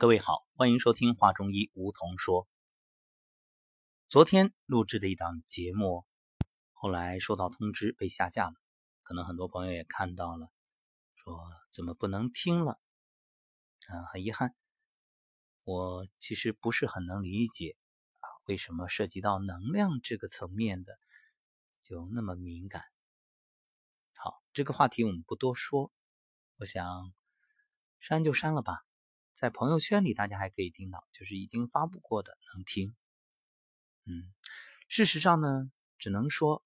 各位好，欢迎收听《话中医》，梧桐说。昨天录制的一档节目，后来收到通知被下架了，可能很多朋友也看到了，说怎么不能听了？嗯，很遗憾，我其实不是很能理解啊，为什么涉及到能量这个层面的就那么敏感？好，这个话题我们不多说，我想删就删了吧。在朋友圈里，大家还可以听到，就是已经发布过的能听。嗯，事实上呢，只能说，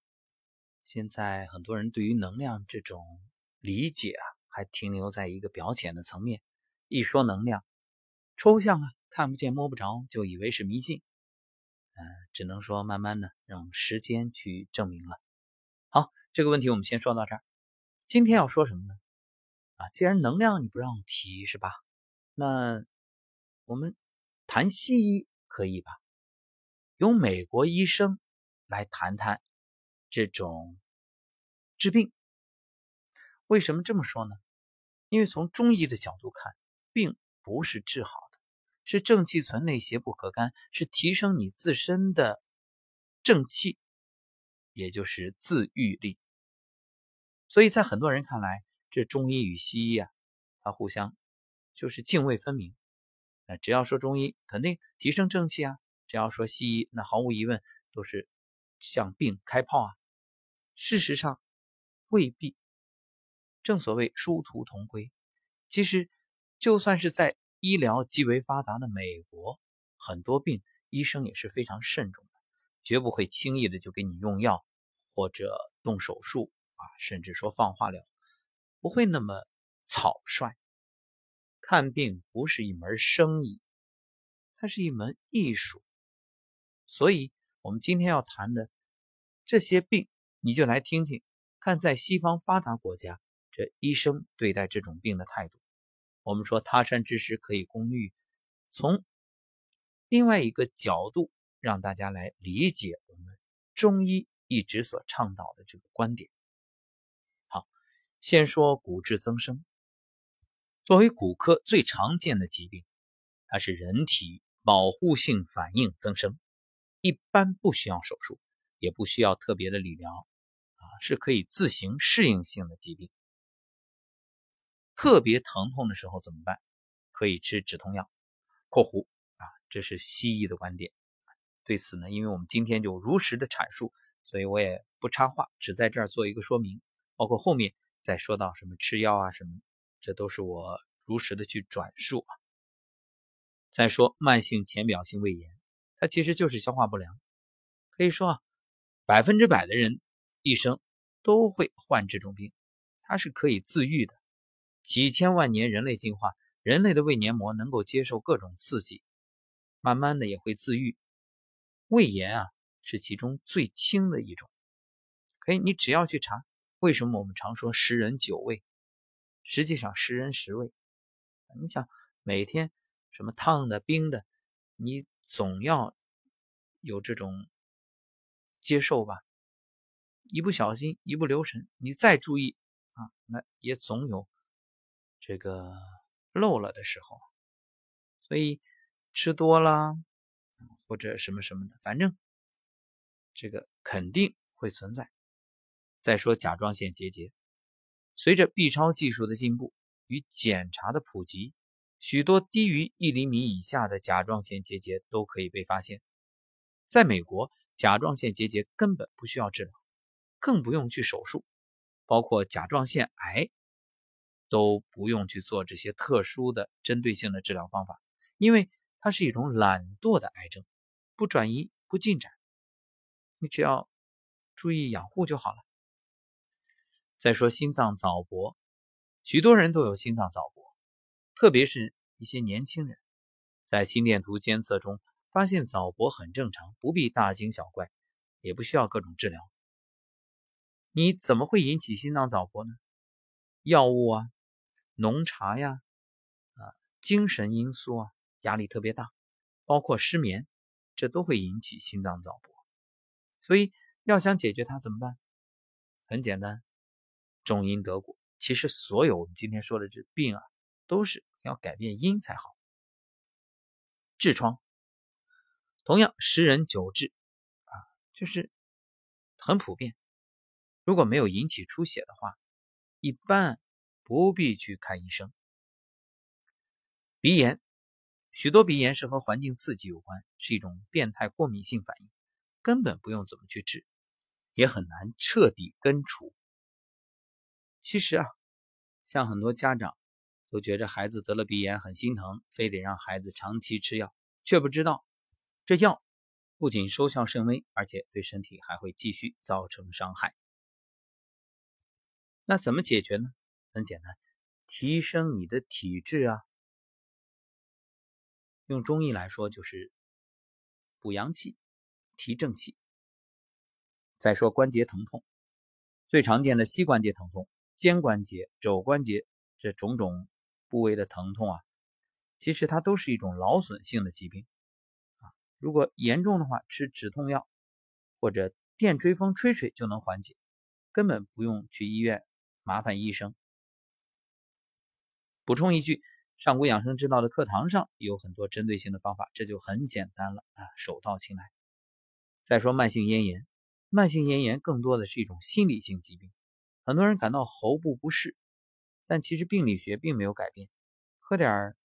现在很多人对于能量这种理解啊，还停留在一个表浅的层面。一说能量，抽象啊，看不见摸不着，就以为是迷信。嗯，只能说慢慢的让时间去证明了。好，这个问题我们先说到这儿。今天要说什么呢？啊，既然能量你不让提，是吧？那我们谈西医可以吧？由美国医生来谈谈这种治病。为什么这么说呢？因为从中医的角度看，病不是治好的，是正气存内，邪不可干，是提升你自身的正气，也就是自愈力。所以在很多人看来，这中医与西医啊，它互相。就是泾渭分明，那只要说中医肯定提升正气啊，只要说西医那毫无疑问都是向病开炮啊。事实上未必，正所谓殊途同归。其实就算是在医疗极为发达的美国，很多病医生也是非常慎重的，绝不会轻易的就给你用药或者动手术啊，甚至说放化疗，不会那么草率。看病不是一门生意，它是一门艺术。所以，我们今天要谈的这些病，你就来听听，看在西方发达国家，这医生对待这种病的态度。我们说他山之石可以攻玉，从另外一个角度让大家来理解我们中医一直所倡导的这个观点。好，先说骨质增生。作为骨科最常见的疾病，它是人体保护性反应增生，一般不需要手术，也不需要特别的理疗，啊，是可以自行适应性的疾病。特别疼痛的时候怎么办？可以吃止痛药（括弧啊，这是西医的观点）。对此呢，因为我们今天就如实的阐述，所以我也不插话，只在这儿做一个说明，包括后面再说到什么吃药啊什么。这都是我如实的去转述啊。再说慢性浅表性胃炎，它其实就是消化不良，可以说啊，百分之百的人一生都会患这种病，它是可以自愈的。几千万年人类进化，人类的胃黏膜能够接受各种刺激，慢慢的也会自愈。胃炎啊是其中最轻的一种，可以你只要去查，为什么我们常说十人九胃？实际上，十人十味。你想每天什么烫的、冰的，你总要有这种接受吧？一不小心，一不留神，你再注意啊，那也总有这个漏了的时候。所以吃多了或者什么什么的，反正这个肯定会存在。再说甲状腺结节。随着 B 超技术的进步与检查的普及，许多低于一厘米以下的甲状腺结节都可以被发现。在美国，甲状腺结节根本不需要治疗，更不用去手术，包括甲状腺癌都不用去做这些特殊的针对性的治疗方法，因为它是一种懒惰的癌症，不转移不进展，你只要注意养护就好了。再说心脏早搏，许多人都有心脏早搏，特别是一些年轻人，在心电图监测中发现早搏很正常，不必大惊小怪，也不需要各种治疗。你怎么会引起心脏早搏呢？药物啊，浓茶呀，啊，精神因素啊，压力特别大，包括失眠，这都会引起心脏早搏。所以要想解决它怎么办？很简单。中因得果，其实所有我们今天说的这病啊，都是要改变因才好。痔疮。同样，十人九痔啊，就是很普遍。如果没有引起出血的话，一般不必去看医生。鼻炎，许多鼻炎是和环境刺激有关，是一种变态过敏性反应，根本不用怎么去治，也很难彻底根除。其实啊，像很多家长都觉着孩子得了鼻炎很心疼，非得让孩子长期吃药，却不知道这药不仅收效甚微，而且对身体还会继续造成伤害。那怎么解决呢？很简单，提升你的体质啊。用中医来说，就是补阳气、提正气。再说关节疼痛，最常见的膝关节疼痛、肩关节、肘关节这种种部位的疼痛啊，其实它都是一种劳损性的疾病啊。如果严重的话，吃止痛药或者电吹风吹吹就能缓解，根本不用去医院。麻烦医生补充一句，上古养生之道的课堂上有很多针对性的方法，这就很简单了啊，手到擒来。再说慢性咽炎，慢性咽炎更多的是一种心理性疾病，很多人感到喉部不适，但其实病理学并没有改变，喝点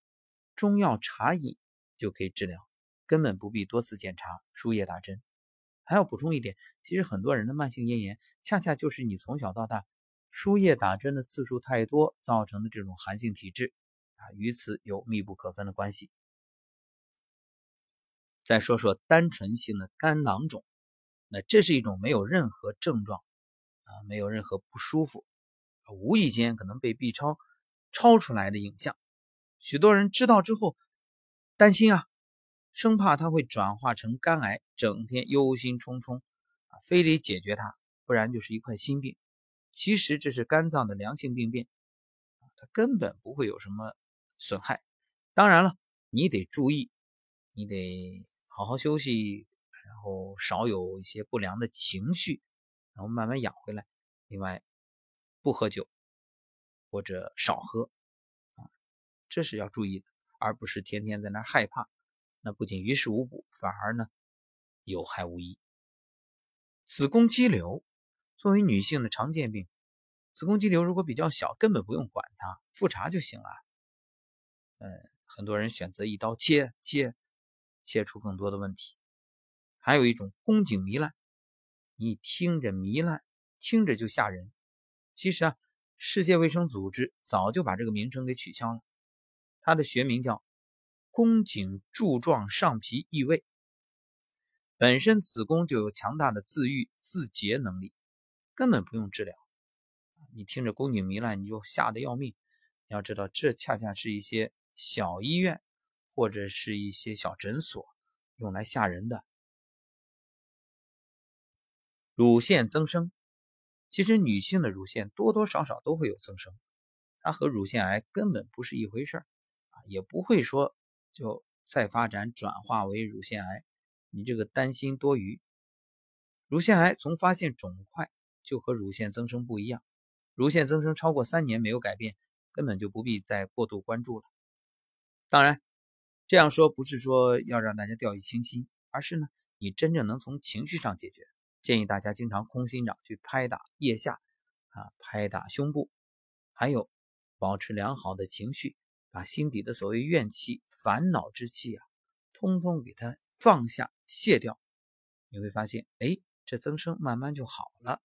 中药茶饮就可以治疗，根本不必多次检查、输液打针。还要补充一点，其实很多人的慢性咽炎，恰恰就是你从小到大。输液打针的次数太多造成的这种寒性体质啊，与此有密不可分的关系。再说说单纯性的肝囊肿，那这是一种没有任何症状啊，没有任何不舒服，无意间可能被 B 超超出来的影像。许多人知道之后担心啊，生怕它会转化成肝癌，整天忧心忡忡啊，非得解决它，不然就是一块心病。其实这是肝脏的良性病变，它根本不会有什么损害。当然了，你得注意，你得好好休息，然后少有一些不良的情绪，然后慢慢养回来。另外，不喝酒或者少喝啊，这是要注意的，而不是天天在那害怕。那不仅于事无补，反而呢有害无益。子宫肌瘤。作为女性的常见病，子宫肌瘤如果比较小，根本不用管它，复查就行了。嗯，很多人选择一刀切切，切出更多的问题。还有一种宫颈糜烂，你听着糜烂，听着就吓人。其实啊，世界卫生组织早就把这个名称给取消了，它的学名叫宫颈柱状上皮异位。本身子宫就有强大的自愈自洁能力。根本不用治疗，你听着宫颈糜烂你就吓得要命。你要知道，这恰恰是一些小医院或者是一些小诊所用来吓人的。乳腺增生，其实女性的乳腺多多少少都会有增生，它和乳腺癌根本不是一回事儿啊，也不会说就再发展转化为乳腺癌，你这个担心多余。乳腺癌从发现肿块。就和乳腺增生不一样，乳腺增生超过三年没有改变，根本就不必再过度关注了。当然，这样说不是说要让大家掉以轻心，而是呢，你真正能从情绪上解决。建议大家经常空心掌去拍打腋下，啊，拍打胸部，还有保持良好的情绪，把心底的所谓怨气、烦恼之气啊，通通给它放下、卸掉，你会发现，哎，这增生慢慢就好了。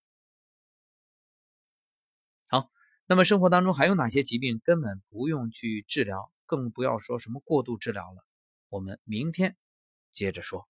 好，那么生活当中还有哪些疾病根本不用去治疗，更不要说什么过度治疗了？我们明天接着说。